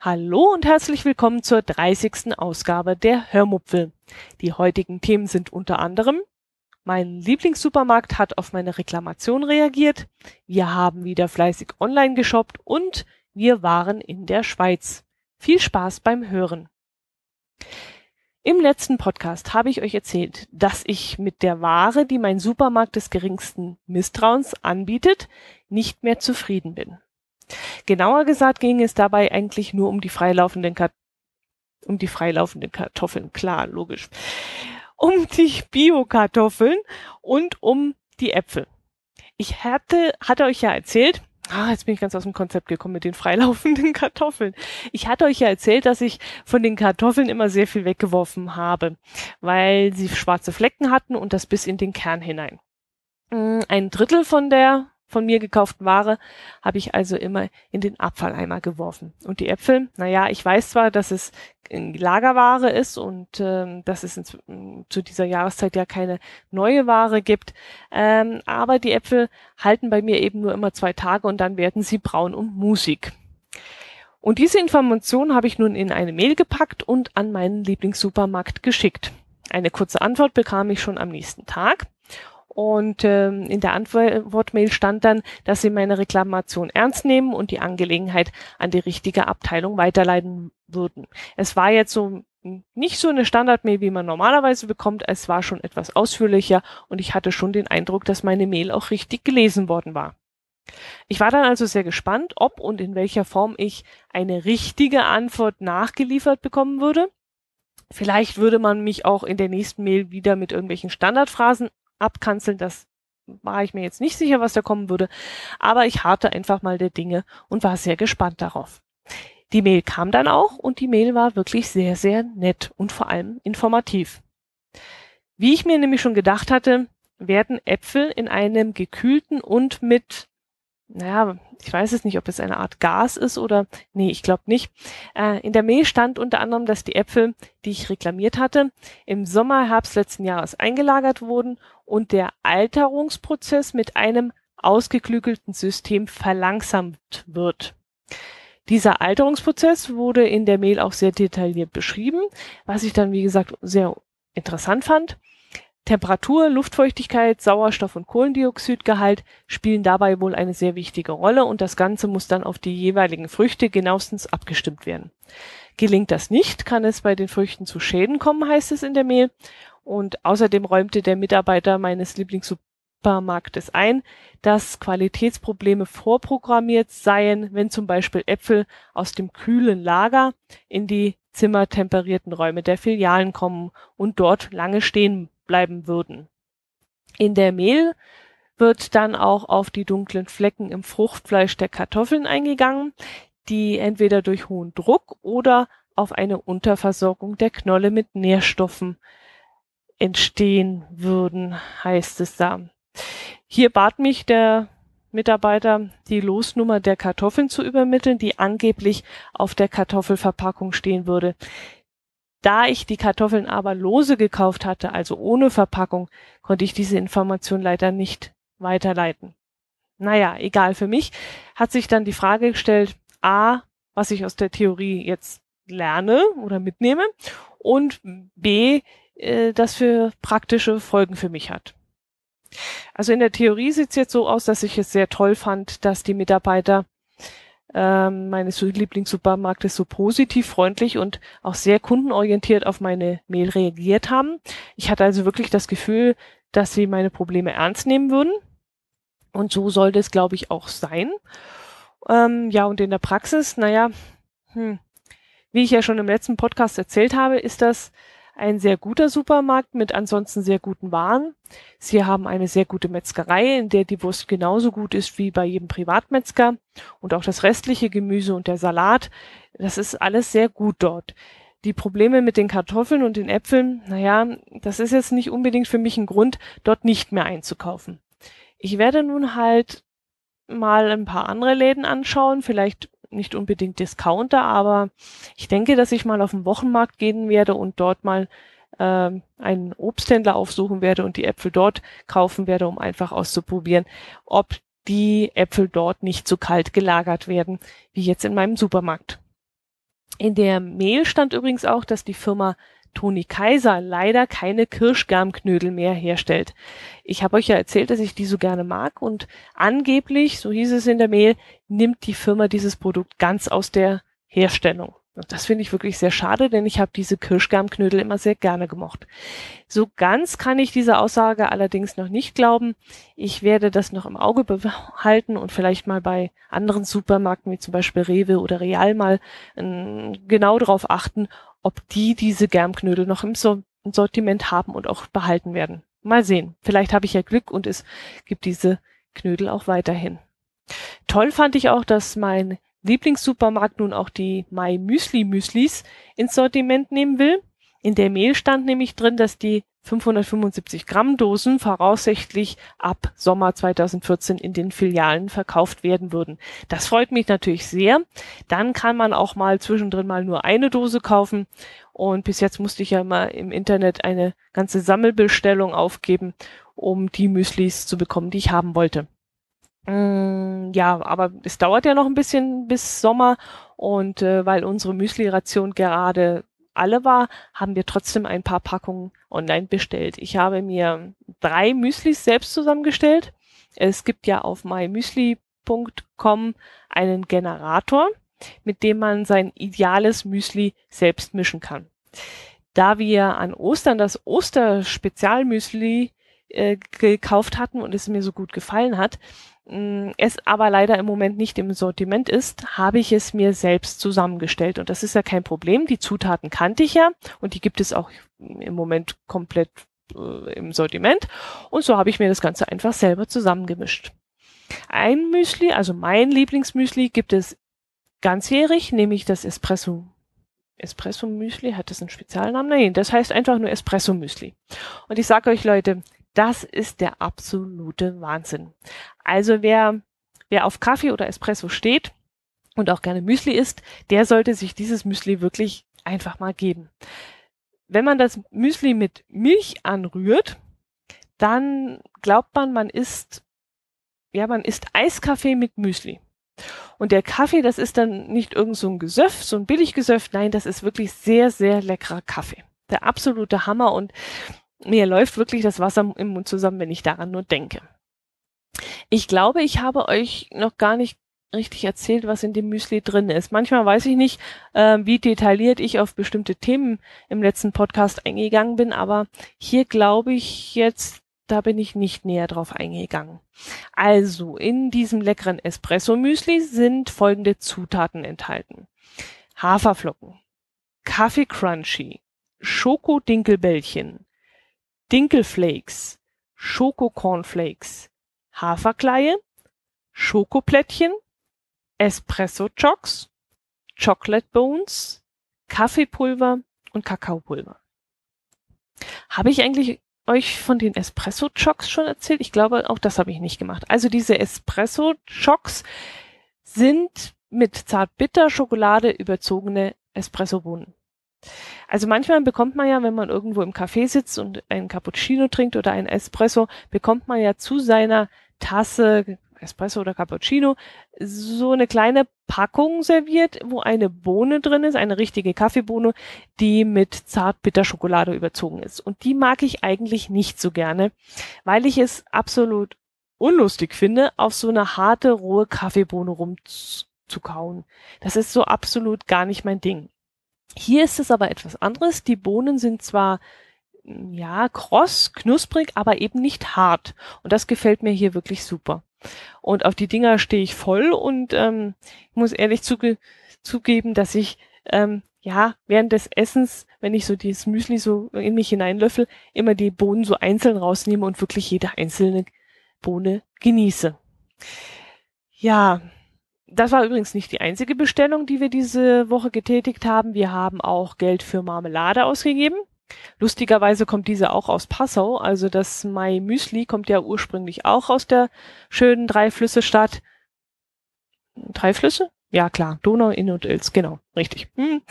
Hallo und herzlich willkommen zur 30. Ausgabe der Hörmupfel. Die heutigen Themen sind unter anderem mein Lieblingssupermarkt hat auf meine Reklamation reagiert, wir haben wieder fleißig online geshoppt und wir waren in der Schweiz. Viel Spaß beim Hören. Im letzten Podcast habe ich euch erzählt, dass ich mit der Ware, die mein Supermarkt des geringsten Misstrauens anbietet, nicht mehr zufrieden bin. Genauer gesagt ging es dabei eigentlich nur um die freilaufenden Kat um die freilaufenden Kartoffeln, klar, logisch. Um die Bio-Kartoffeln und um die Äpfel. Ich hatte, hatte euch ja erzählt, Ah, jetzt bin ich ganz aus dem Konzept gekommen mit den freilaufenden Kartoffeln. Ich hatte euch ja erzählt, dass ich von den Kartoffeln immer sehr viel weggeworfen habe, weil sie schwarze Flecken hatten und das bis in den Kern hinein. Mm, ein Drittel von der von mir gekauften Ware habe ich also immer in den Abfalleimer geworfen. Und die Äpfel, naja, ich weiß zwar, dass es Lagerware ist und ähm, dass es zu dieser Jahreszeit ja keine neue Ware gibt, ähm, aber die Äpfel halten bei mir eben nur immer zwei Tage und dann werden sie braun und musig. Und diese Information habe ich nun in eine Mail gepackt und an meinen Lieblingssupermarkt geschickt. Eine kurze Antwort bekam ich schon am nächsten Tag. Und ähm, in der Antwortmail stand dann, dass sie meine Reklamation ernst nehmen und die Angelegenheit an die richtige Abteilung weiterleiten würden. Es war jetzt so nicht so eine Standardmail, wie man normalerweise bekommt. Es war schon etwas ausführlicher und ich hatte schon den Eindruck, dass meine Mail auch richtig gelesen worden war. Ich war dann also sehr gespannt, ob und in welcher Form ich eine richtige Antwort nachgeliefert bekommen würde. Vielleicht würde man mich auch in der nächsten Mail wieder mit irgendwelchen Standardphrasen abkanzeln. Das war ich mir jetzt nicht sicher, was da kommen würde. Aber ich harrte einfach mal der Dinge und war sehr gespannt darauf. Die Mail kam dann auch und die Mail war wirklich sehr, sehr nett und vor allem informativ. Wie ich mir nämlich schon gedacht hatte, werden Äpfel in einem gekühlten und mit naja, ich weiß es nicht, ob es eine Art Gas ist oder, nee, ich glaube nicht. Äh, in der Mail stand unter anderem, dass die Äpfel, die ich reklamiert hatte, im Sommer, Herbst letzten Jahres eingelagert wurden und der Alterungsprozess mit einem ausgeklügelten System verlangsamt wird. Dieser Alterungsprozess wurde in der Mail auch sehr detailliert beschrieben, was ich dann, wie gesagt, sehr interessant fand. Temperatur, Luftfeuchtigkeit, Sauerstoff und Kohlendioxidgehalt spielen dabei wohl eine sehr wichtige Rolle und das Ganze muss dann auf die jeweiligen Früchte genauestens abgestimmt werden. Gelingt das nicht, kann es bei den Früchten zu Schäden kommen, heißt es in der Mail. Und außerdem räumte der Mitarbeiter meines Lieblingssupermarktes ein, dass Qualitätsprobleme vorprogrammiert seien, wenn zum Beispiel Äpfel aus dem kühlen Lager in die zimmertemperierten Räume der Filialen kommen und dort lange stehen bleiben würden. In der Mehl wird dann auch auf die dunklen Flecken im Fruchtfleisch der Kartoffeln eingegangen, die entweder durch hohen Druck oder auf eine Unterversorgung der Knolle mit Nährstoffen entstehen würden, heißt es da. Hier bat mich der Mitarbeiter, die Losnummer der Kartoffeln zu übermitteln, die angeblich auf der Kartoffelverpackung stehen würde. Da ich die Kartoffeln aber lose gekauft hatte, also ohne Verpackung, konnte ich diese Information leider nicht weiterleiten. Naja, egal für mich, hat sich dann die Frage gestellt, a, was ich aus der Theorie jetzt lerne oder mitnehme und b, äh, das für praktische Folgen für mich hat. Also in der Theorie sieht es jetzt so aus, dass ich es sehr toll fand, dass die Mitarbeiter ähm, meines Lieblingssupermarktes so positiv, freundlich und auch sehr kundenorientiert auf meine Mail reagiert haben. Ich hatte also wirklich das Gefühl, dass sie meine Probleme ernst nehmen würden. Und so sollte es, glaube ich, auch sein. Ähm, ja, und in der Praxis, naja, hm, wie ich ja schon im letzten Podcast erzählt habe, ist das ein sehr guter Supermarkt mit ansonsten sehr guten Waren. Sie haben eine sehr gute Metzgerei, in der die Wurst genauso gut ist wie bei jedem Privatmetzger. Und auch das restliche Gemüse und der Salat, das ist alles sehr gut dort. Die Probleme mit den Kartoffeln und den Äpfeln, naja, das ist jetzt nicht unbedingt für mich ein Grund, dort nicht mehr einzukaufen. Ich werde nun halt mal ein paar andere Läden anschauen, vielleicht nicht unbedingt Discounter, aber ich denke, dass ich mal auf den Wochenmarkt gehen werde und dort mal äh, einen Obsthändler aufsuchen werde und die Äpfel dort kaufen werde, um einfach auszuprobieren, ob die Äpfel dort nicht so kalt gelagert werden, wie jetzt in meinem Supermarkt. In der Mail stand übrigens auch, dass die Firma Toni Kaiser leider keine Kirschgarmknödel mehr herstellt. Ich habe euch ja erzählt, dass ich die so gerne mag und angeblich, so hieß es in der Mail, nimmt die Firma dieses Produkt ganz aus der Herstellung. Das finde ich wirklich sehr schade, denn ich habe diese Kirschgarmknödel immer sehr gerne gemocht. So ganz kann ich diese Aussage allerdings noch nicht glauben. Ich werde das noch im Auge behalten und vielleicht mal bei anderen Supermärkten wie zum Beispiel Rewe oder Real mal äh, genau darauf achten, ob die diese Germknödel noch im Sortiment haben und auch behalten werden. Mal sehen. Vielleicht habe ich ja Glück und es gibt diese Knödel auch weiterhin. Toll fand ich auch, dass mein Lieblingssupermarkt nun auch die My Müsli Müslis ins Sortiment nehmen will. In der Mail stand nämlich drin, dass die 575 Gramm Dosen voraussichtlich ab Sommer 2014 in den Filialen verkauft werden würden. Das freut mich natürlich sehr. Dann kann man auch mal zwischendrin mal nur eine Dose kaufen. Und bis jetzt musste ich ja mal im Internet eine ganze Sammelbestellung aufgeben, um die Müslis zu bekommen, die ich haben wollte. Mm, ja, aber es dauert ja noch ein bisschen bis Sommer und äh, weil unsere Müsli-Ration gerade alle war, haben wir trotzdem ein paar Packungen online bestellt. Ich habe mir drei Müslis selbst zusammengestellt. Es gibt ja auf mymüsli.com einen Generator, mit dem man sein ideales Müsli selbst mischen kann. Da wir an Ostern das Osterspezialmüsli äh, gekauft hatten und es mir so gut gefallen hat, es aber leider im Moment nicht im Sortiment ist, habe ich es mir selbst zusammengestellt. Und das ist ja kein Problem. Die Zutaten kannte ich ja und die gibt es auch im Moment komplett äh, im Sortiment. Und so habe ich mir das Ganze einfach selber zusammengemischt. Ein Müsli, also mein Lieblingsmüsli, gibt es ganzjährig, nämlich das Espresso. Espresso Müsli, hat das einen Spezialnamen? Nein, das heißt einfach nur Espresso Müsli. Und ich sage euch Leute, das ist der absolute Wahnsinn. Also wer, wer auf Kaffee oder Espresso steht und auch gerne Müsli isst, der sollte sich dieses Müsli wirklich einfach mal geben. Wenn man das Müsli mit Milch anrührt, dann glaubt man, man isst, ja, man isst Eiskaffee mit Müsli. Und der Kaffee, das ist dann nicht irgend so ein Gesöff, so ein Billiggesöff, nein, das ist wirklich sehr, sehr leckerer Kaffee. Der absolute Hammer und mir läuft wirklich das Wasser im Mund zusammen, wenn ich daran nur denke. Ich glaube, ich habe euch noch gar nicht richtig erzählt, was in dem Müsli drin ist. Manchmal weiß ich nicht, äh, wie detailliert ich auf bestimmte Themen im letzten Podcast eingegangen bin, aber hier glaube ich jetzt, da bin ich nicht näher drauf eingegangen. Also, in diesem leckeren Espresso-Müsli sind folgende Zutaten enthalten. Haferflocken, Kaffee Crunchy, Schoko-Dinkelbällchen, Dinkelflakes, Schokocornflakes, Haferkleie, Schokoplättchen, Espresso-Chocks, Chocolate Bones, Kaffeepulver und Kakaopulver. Habe ich eigentlich euch von den Espresso-Chocks schon erzählt? Ich glaube, auch das habe ich nicht gemacht. Also diese Espresso-Chocks sind mit zartbitter Schokolade überzogene Espresso-Bohnen. Also manchmal bekommt man ja, wenn man irgendwo im Café sitzt und einen Cappuccino trinkt oder einen Espresso, bekommt man ja zu seiner Tasse Espresso oder Cappuccino so eine kleine Packung serviert, wo eine Bohne drin ist, eine richtige Kaffeebohne, die mit Zartbitterschokolade überzogen ist. Und die mag ich eigentlich nicht so gerne, weil ich es absolut unlustig finde, auf so eine harte, rohe Kaffeebohne rumzukauen. Das ist so absolut gar nicht mein Ding. Hier ist es aber etwas anderes. Die Bohnen sind zwar ja kross, knusprig, aber eben nicht hart. Und das gefällt mir hier wirklich super. Und auf die Dinger stehe ich voll und ähm, muss ehrlich zuge zugeben, dass ich ähm, ja während des Essens, wenn ich so dieses Müsli so in mich hineinlöffel, immer die Bohnen so einzeln rausnehme und wirklich jede einzelne Bohne genieße. Ja, das war übrigens nicht die einzige Bestellung, die wir diese Woche getätigt haben. Wir haben auch Geld für Marmelade ausgegeben. Lustigerweise kommt diese auch aus Passau. Also das Mai Müsli kommt ja ursprünglich auch aus der schönen Dreiflüsse-Stadt. Drei Flüsse? Ja, klar, Donau, Inn und Ilz, genau, richtig. Hm.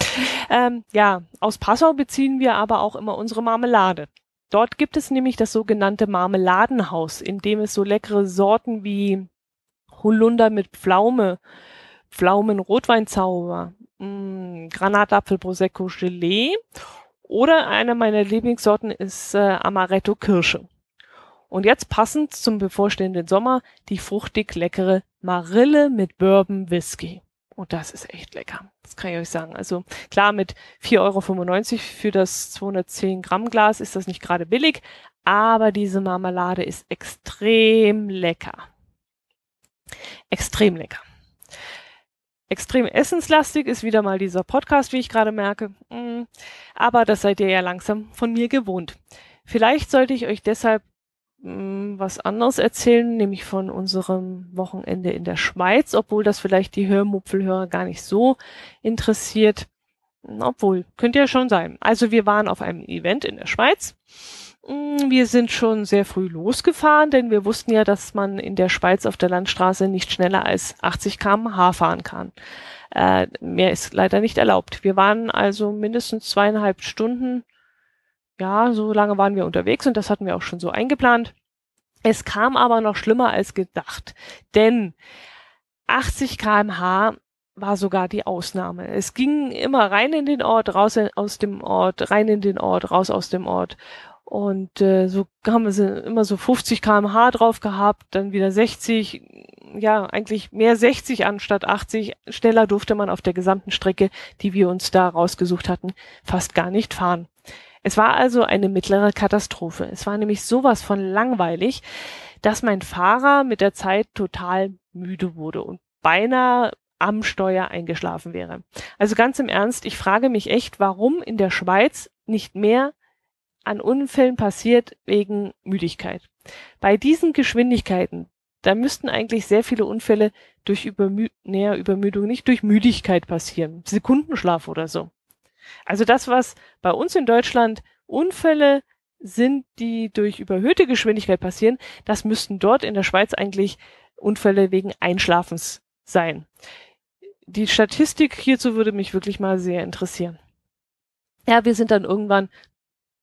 Ähm, ja, aus Passau beziehen wir aber auch immer unsere Marmelade. Dort gibt es nämlich das sogenannte Marmeladenhaus, in dem es so leckere Sorten wie Holunder mit Pflaume, Pflaumen Rotweinzauber, mh, hm, Granatapfel Prosecco Gelee oder eine meiner Lieblingssorten ist äh, Amaretto Kirsche. Und jetzt passend zum bevorstehenden Sommer die fruchtig leckere Marille mit Bourbon Whisky. Und das ist echt lecker. Das kann ich euch sagen. Also klar, mit 4,95 Euro für das 210 Gramm Glas ist das nicht gerade billig, aber diese Marmelade ist extrem lecker. Extrem lecker. Extrem essenslastig ist wieder mal dieser Podcast, wie ich gerade merke. Mm, aber das seid ihr ja langsam von mir gewohnt. Vielleicht sollte ich euch deshalb Mm, was anderes erzählen, nämlich von unserem Wochenende in der Schweiz, obwohl das vielleicht die Hörmupfelhörer gar nicht so interessiert. Obwohl, könnte ja schon sein. Also wir waren auf einem Event in der Schweiz. Mm, wir sind schon sehr früh losgefahren, denn wir wussten ja, dass man in der Schweiz auf der Landstraße nicht schneller als 80 km/h fahren kann. Äh, mehr ist leider nicht erlaubt. Wir waren also mindestens zweieinhalb Stunden ja, so lange waren wir unterwegs und das hatten wir auch schon so eingeplant. Es kam aber noch schlimmer als gedacht, denn 80 kmh war sogar die Ausnahme. Es ging immer rein in den Ort, raus aus dem Ort, rein in den Ort, raus aus dem Ort. Und äh, so haben wir sie immer so 50 kmh drauf gehabt, dann wieder 60, ja, eigentlich mehr 60 anstatt 80. Schneller durfte man auf der gesamten Strecke, die wir uns da rausgesucht hatten, fast gar nicht fahren. Es war also eine mittlere Katastrophe. Es war nämlich sowas von langweilig, dass mein Fahrer mit der Zeit total müde wurde und beinahe am Steuer eingeschlafen wäre. Also ganz im Ernst, ich frage mich echt, warum in der Schweiz nicht mehr an Unfällen passiert wegen Müdigkeit. Bei diesen Geschwindigkeiten, da müssten eigentlich sehr viele Unfälle durch Übermü näher Übermüdung, nicht durch Müdigkeit passieren. Sekundenschlaf oder so. Also das, was bei uns in Deutschland Unfälle sind, die durch überhöhte Geschwindigkeit passieren, das müssten dort in der Schweiz eigentlich Unfälle wegen Einschlafens sein. Die Statistik hierzu würde mich wirklich mal sehr interessieren. Ja, wir sind dann irgendwann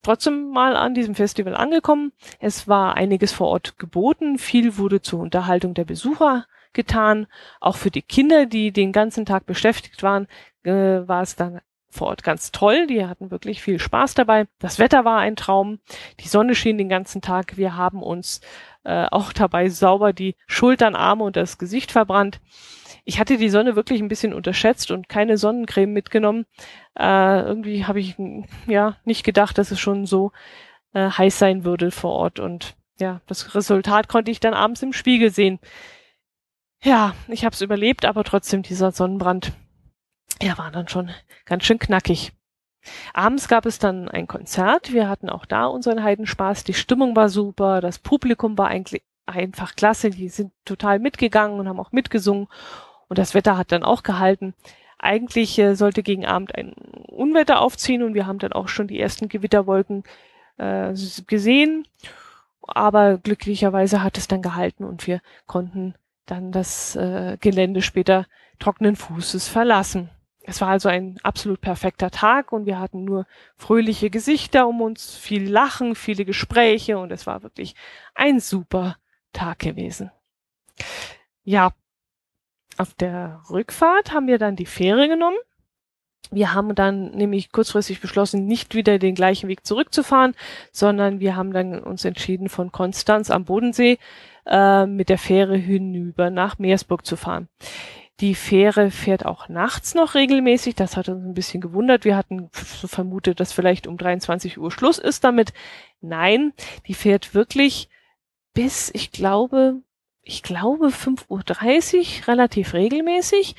trotzdem mal an diesem Festival angekommen. Es war einiges vor Ort geboten, viel wurde zur Unterhaltung der Besucher getan. Auch für die Kinder, die den ganzen Tag beschäftigt waren, äh, war es dann vor Ort ganz toll. Die hatten wirklich viel Spaß dabei. Das Wetter war ein Traum. Die Sonne schien den ganzen Tag. Wir haben uns äh, auch dabei sauber die Schultern, Arme und das Gesicht verbrannt. Ich hatte die Sonne wirklich ein bisschen unterschätzt und keine Sonnencreme mitgenommen. Äh, irgendwie habe ich ja nicht gedacht, dass es schon so äh, heiß sein würde vor Ort. Und ja, das Resultat konnte ich dann abends im Spiegel sehen. Ja, ich habe es überlebt, aber trotzdem dieser Sonnenbrand ja, war dann schon ganz schön knackig. Abends gab es dann ein Konzert. Wir hatten auch da unseren Heidenspaß. Die Stimmung war super. Das Publikum war eigentlich einfach klasse. Die sind total mitgegangen und haben auch mitgesungen. Und das Wetter hat dann auch gehalten. Eigentlich äh, sollte gegen Abend ein Unwetter aufziehen und wir haben dann auch schon die ersten Gewitterwolken äh, gesehen. Aber glücklicherweise hat es dann gehalten und wir konnten dann das äh, Gelände später trockenen Fußes verlassen. Es war also ein absolut perfekter Tag und wir hatten nur fröhliche Gesichter um uns, viel Lachen, viele Gespräche und es war wirklich ein super Tag gewesen. Ja, auf der Rückfahrt haben wir dann die Fähre genommen. Wir haben dann nämlich kurzfristig beschlossen, nicht wieder den gleichen Weg zurückzufahren, sondern wir haben dann uns entschieden, von Konstanz am Bodensee äh, mit der Fähre hinüber nach Meersburg zu fahren. Die Fähre fährt auch nachts noch regelmäßig. Das hat uns ein bisschen gewundert. Wir hatten so vermutet, dass vielleicht um 23 Uhr Schluss ist damit. Nein, die fährt wirklich bis, ich glaube, ich glaube 5.30 Uhr relativ regelmäßig.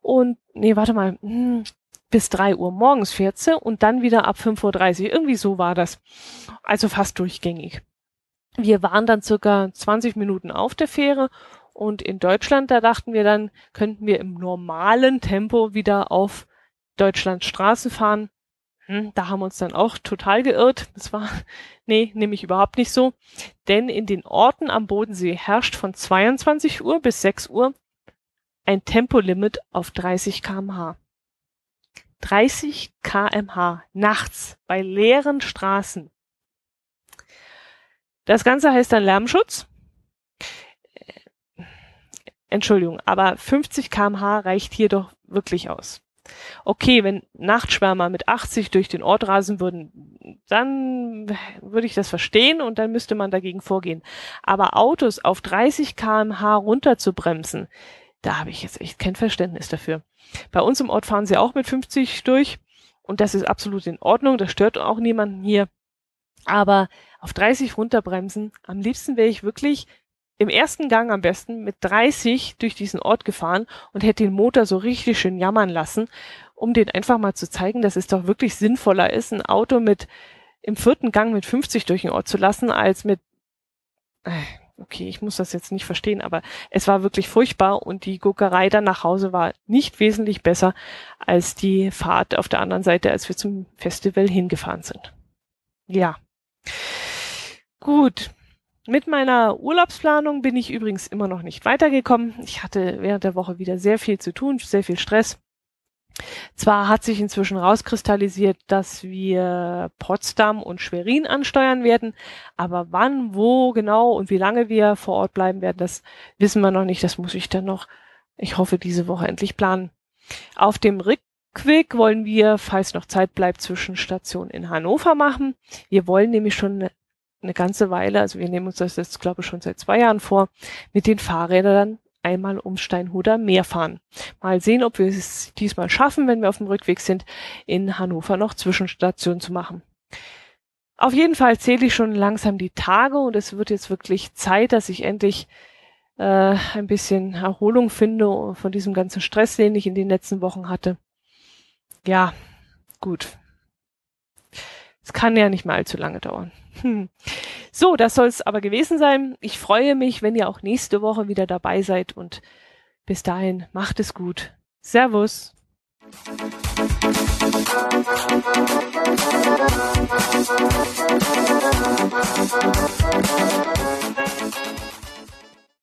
Und, nee, warte mal, hm, bis 3 Uhr morgens fährt sie und dann wieder ab 5.30 Uhr. Irgendwie so war das. Also fast durchgängig. Wir waren dann circa 20 Minuten auf der Fähre und in Deutschland, da dachten wir dann, könnten wir im normalen Tempo wieder auf Deutschlands Straßen fahren. Hm, da haben wir uns dann auch total geirrt. Das war, nee, nämlich überhaupt nicht so. Denn in den Orten am Bodensee herrscht von 22 Uhr bis 6 Uhr ein Tempolimit auf 30 kmh. 30 kmh nachts bei leeren Straßen. Das Ganze heißt dann Lärmschutz. Entschuldigung, aber 50 kmh reicht hier doch wirklich aus. Okay, wenn Nachtschwärmer mit 80 durch den Ort rasen würden, dann würde ich das verstehen und dann müsste man dagegen vorgehen. Aber Autos auf 30 kmh runterzubremsen, da habe ich jetzt echt kein Verständnis dafür. Bei uns im Ort fahren sie auch mit 50 durch und das ist absolut in Ordnung, das stört auch niemanden hier. Aber auf 30 runterbremsen, am liebsten wäre ich wirklich im ersten Gang am besten mit 30 durch diesen Ort gefahren und hätte den Motor so richtig schön jammern lassen, um den einfach mal zu zeigen, dass es doch wirklich sinnvoller ist, ein Auto mit im vierten Gang mit 50 durch den Ort zu lassen, als mit, äh, okay, ich muss das jetzt nicht verstehen, aber es war wirklich furchtbar und die Guckerei dann nach Hause war nicht wesentlich besser als die Fahrt auf der anderen Seite, als wir zum Festival hingefahren sind. Ja. Gut. Mit meiner Urlaubsplanung bin ich übrigens immer noch nicht weitergekommen. Ich hatte während der Woche wieder sehr viel zu tun, sehr viel Stress. Zwar hat sich inzwischen rauskristallisiert, dass wir Potsdam und Schwerin ansteuern werden, aber wann, wo genau und wie lange wir vor Ort bleiben werden, das wissen wir noch nicht. Das muss ich dann noch, ich hoffe, diese Woche endlich planen. Auf dem Rückweg wollen wir, falls noch Zeit bleibt, Zwischenstation in Hannover machen. Wir wollen nämlich schon eine ganze Weile, also wir nehmen uns das jetzt, glaube ich, schon seit zwei Jahren vor, mit den Fahrrädern einmal um Steinhuder Meer fahren. Mal sehen, ob wir es diesmal schaffen, wenn wir auf dem Rückweg sind, in Hannover noch Zwischenstationen zu machen. Auf jeden Fall zähle ich schon langsam die Tage und es wird jetzt wirklich Zeit, dass ich endlich äh, ein bisschen Erholung finde von diesem ganzen Stress, den ich in den letzten Wochen hatte. Ja, gut. Es kann ja nicht mehr allzu lange dauern. Hm. So, das soll es aber gewesen sein. Ich freue mich, wenn ihr auch nächste Woche wieder dabei seid und bis dahin macht es gut. Servus.